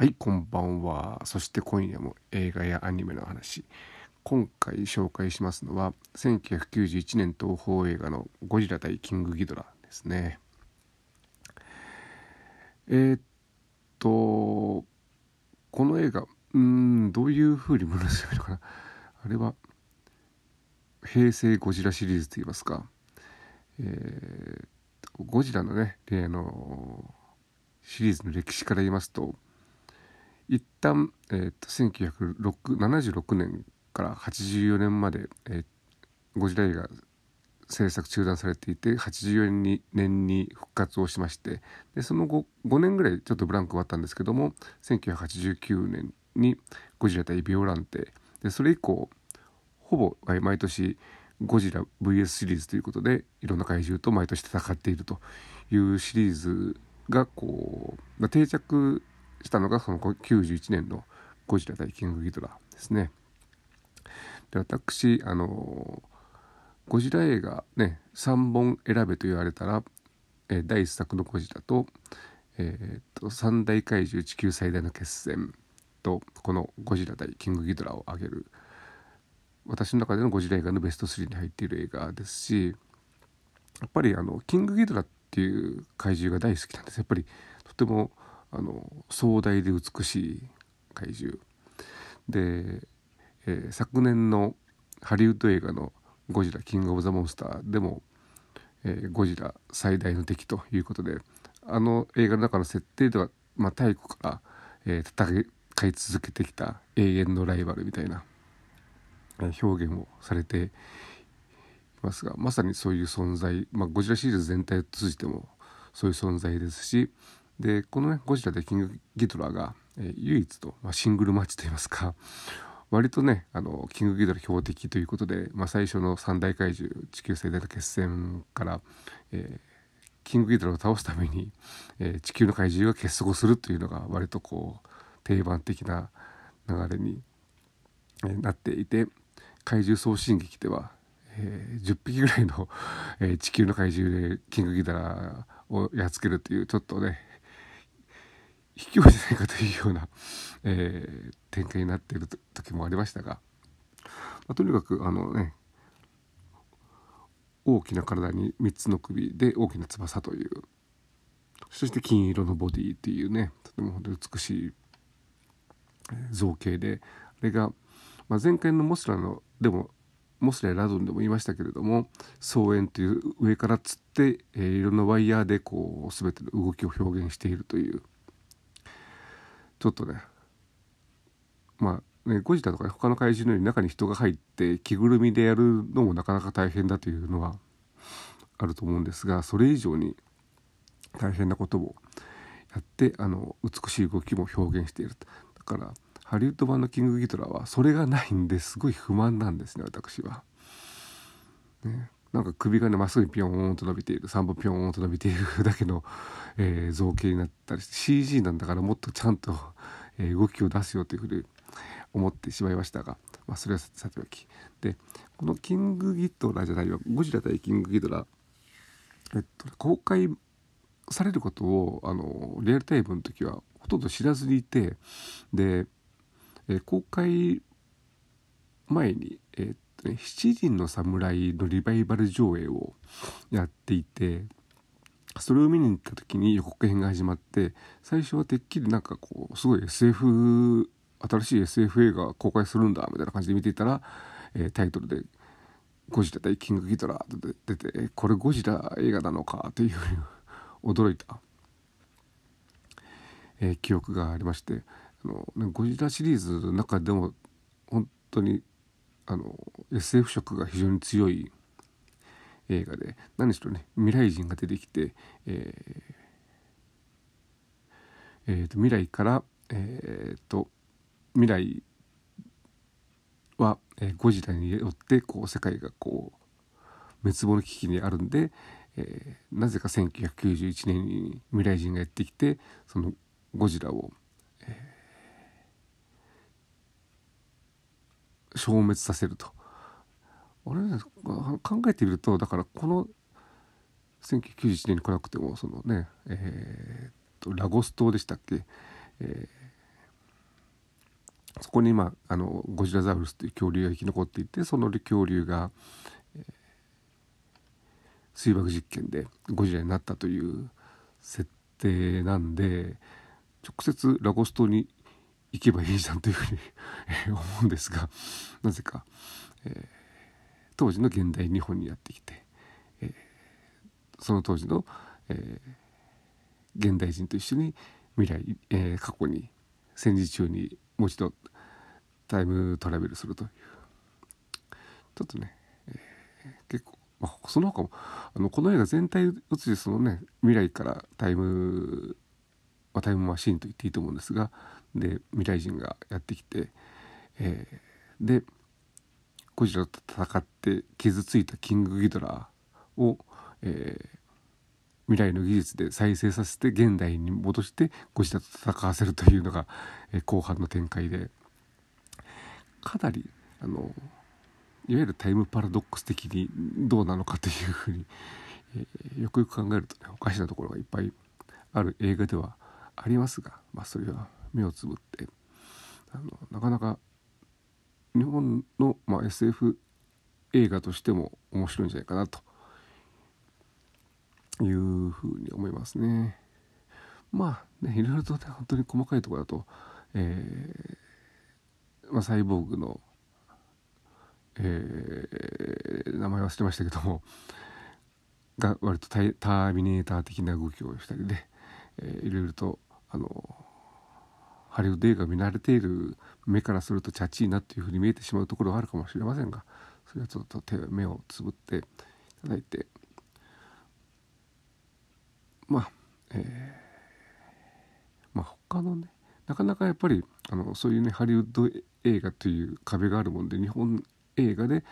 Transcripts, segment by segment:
はいこんばんは。そして今夜も映画やアニメの話。今回紹介しますのは1991年東宝映画の「ゴジラ対キングギドラ」ですね。えー、っとこの映画うんどういう風に物するのかな。あれは平成ゴジラシリーズといいますか。えー、ゴジラのねあのシリーズの歴史から言いますと一旦、えーと、1976年から84年まで、えー、ゴジラ映画制作中断されていて84年に年に復活をしましてでその後5年ぐらいちょっとブランクがあったんですけども1989年に「ゴジラ対ビオランテ」でそれ以降ほぼ毎年ゴジラ VS シリーズということでいろんな怪獣と毎年戦っているというシリーズがこうまあ定着したのがその91年の「ゴジラ対キングギドラ」ですね。で私あのゴジラ映画ね3本選べと言われたら、えー、第1作の「ゴジラと」えー、と三大怪獣地球最大の決戦とこの「ゴジラ対キングギドラ」を挙げる私の中でのゴジラ映画のベスト3に入っている映画ですしやっぱりあのキングギドラっていう怪獣が大好きなんですやっぱりとてもあの壮大で美しい怪獣。で、えー、昨年のハリウッド映画の「ゴジラキング・オブ・ザ・モンスター」でも、えー、ゴジラ最大の敵ということであの映画の中の設定では、まあ、太古から、えー、戦い続けてきた永遠のライバルみたいな、表現をされていますがまさにそういう存在、まあ、ゴジラシリーズ全体を通じてもそういう存在ですしでこのねゴジラでキングギドラが、えー、唯一と、まあ、シングルマッチといいますか割とねあのキングギドラ標的ということで、まあ、最初の三大怪獣地球最大の決戦から、えー、キングギドラを倒すために、えー、地球の怪獣が結束するというのが割とこう定番的な流れに、えー、なっていて怪獣送信劇では、えー、10匹ぐらいの、え、地球の怪獣でキングギドラをやっつけるというちょっとね卑怯じゃないかというような、えー、展開になっている時もありましたが、まあ、とにかくあのね大きな体に3つの首で大きな翼というそして金色のボディっていうねとても本当に美しい造形であれが、まあ、前回のモスラのでもモスラやラドンでも言いましたけれども草園という上からつって、えー、いろんなワイヤーでこう全ての動きを表現しているというちょっとねまあねゴジラとか他の怪獣のように中に人が入って着ぐるみでやるのもなかなか大変だというのはあると思うんですがそれ以上に大変なことをやってあの美しい動きも表現していると。だからハリウッド版のキングギドラはそれがないんですごい不満なんですね私は。ね、なんか首がねまっすぐにピョーンと伸びている。3本ピョーンと伸びているだけの、えー、造形になったりして CG なんだからもっとちゃんと、えー、動きを出すよというふうに思ってしまいましたが、まあ、それはさておき。でこのキングギドラじゃないよ。ゴジラ対キングギドラ、えっと、公開されることをあのリアルタイムの時はほとんど知らずにいてで、えー、公開前に、えー、七人の侍のリバイバル上映をやっていてそれを見に行った時に予告編が始まって最初はてっきりなんかこうすごい SF 新しい SF 映画公開するんだみたいな感じで見ていたら、えー、タイトルで「ゴジラ対キングギドラ」って出てこれゴジラ映画なのかというふうに 驚いた、えー、記憶がありましてあのゴジラシリーズの中でも本当にあの SF 色が非常に強い映画で何しろね未来人が出てきて、えーえーと、未来から、えーと、未来は、えー、ゴジラによってこう世界がこう滅亡の危機にあるんで、えー、なぜか1991年に未来人がやってきてそのゴジラを消滅させると。俺考えてみるとだからこの1991年に来なくてもそのねえー、っとラゴス島でしたっけ、えそこに、まあ、あのゴジラザウルスという恐竜が生き残っていてその恐竜が、えー、水爆実験でゴジラになったという設定なんで直接ラゴス島に行けばいいじゃんというふうに思うんですがなぜか、えー、当時の現代日本にやってきて、えー、その当時の、えー、現代人と一緒に未来、え過去に戦時中にもう一度タイムトラベルするというちょっとね、え結構まあ、その他もあのこの映画全体を映してそのね未来からタイム、タイムマシーンと言っていいと思うんですがで未来人がやってきて、えー、でゴジラと戦って傷ついたキングギドラを、えー、未来の技術で再生させて現代に戻してゴジラと戦わせるというのが、えー、後半の展開でかなりあのいわゆるタイムパラドックス的にどうなのかというふうに、えー、よくよく考えるとねおかしなところがいっぱいある映画ではありますが、まあ、それは目をつぶってあのなかなか日本の、まあ、SF 映画としても面白いんじゃないかなというふうに思いますね。まあねいろいろとね本当に細かいところだと、えーまあ、サイボーグのえー、名前忘れましたけどもが割とターミネーター的な動きをしたりで、えー、いろいろとあのハリウッド映画見慣れている目からするとチャチいなっていうふうに見えてしまうところがあるかもしれませんがそれはちょっと手目をつぶっていただいて。まあえー、まあ他のねなかなかやっぱりあのそういうねハリウッド映画という壁があるもんで日本映画で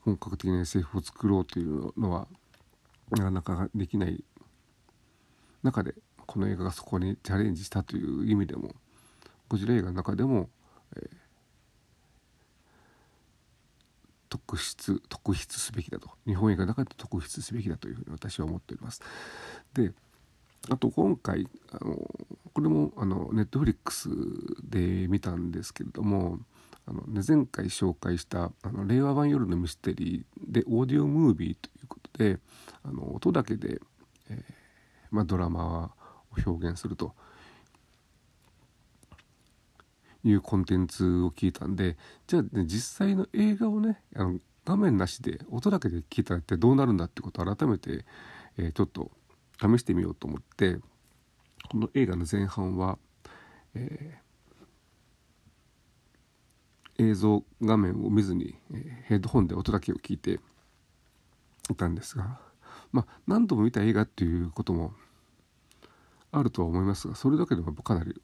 本格的な SF を作ろうというのはなかなかできない中でこの映画がそこにチャレンジしたという意味でもゴジラ映画の中でも、えー、特筆特筆すべきだと日本映画の中で特筆すべきだというふうに私は思っております。であと今回あのこれもあのネットフリックスで見たんですけれどもあの、ね、前回紹介したあの令和版夜のミステリーでオーディオムービーということであの音だけで、えー、まあ、ドラマを表現するというコンテンツを聞いたんでじゃあ、ね、実際の映画をねあの画面なしで音だけで聞いたらってどうなるんだってことを改めて、えー、ちょっと試してみようと思ってこの映画の前半は、え映像画面を見ずに、えヘッドホンで音だけを聞いていたんですが、まあ、何度も見た映画っていうこともあるとは思いますがそれだけでもかなり、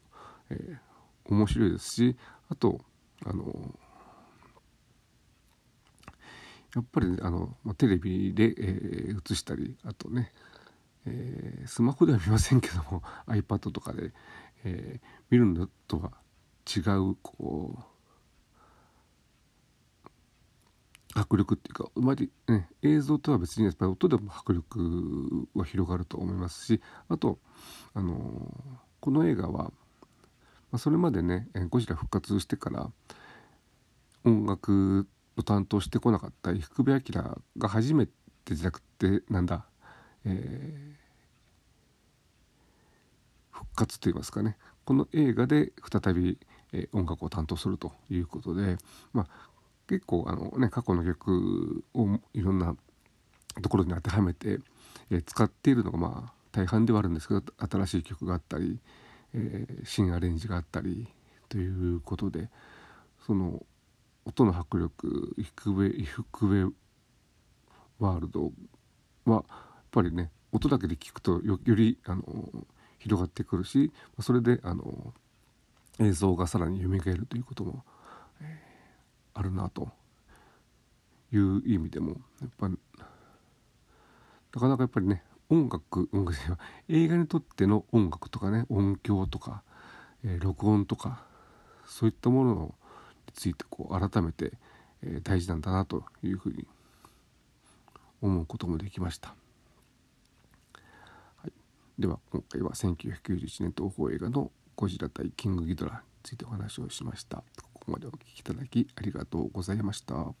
えー、面白いですしあとあのやっぱり、ね、あの、テレビで、えー、映したりあとね、えー、スマホでは見ませんけども iPad とかで、えー、見るのとは違うこう迫力っていうかまり、ね、映像とは別にやっぱり音でも迫力は広がると思いますしあと、あの、この映画は、まあ、それまでねゴジラ復活してから音楽を担当してこなかった伊福部明が初めてじゃなくてなんだ、えー、復活といいますかねこの映画で再び、えー、音楽を担当するということで、まあ、結構あの、ね、過去の曲をいろんなところに当てはめて、えー、使っているのがまあ大半ではあるんですけど新しい曲があったり、えー、新アレンジがあったりということでその音の迫力低上低上ワールドはやっぱりね音だけで聞くとよりあの広がってくるしそれであの映像がさらに蘇るということもあるなという意味でもやっぱなかなかやっぱりね音楽音楽映画にとっての音楽とかね。音響とか、えー、録音とかそういったものについてこう改めて、えー、大事なんだなというふうに思うこともできました。はい、では今回は1991年東宝映画の「ゴジラ対キングギドラについてお話をしました。ここまでお聞きいただきありがとうございました。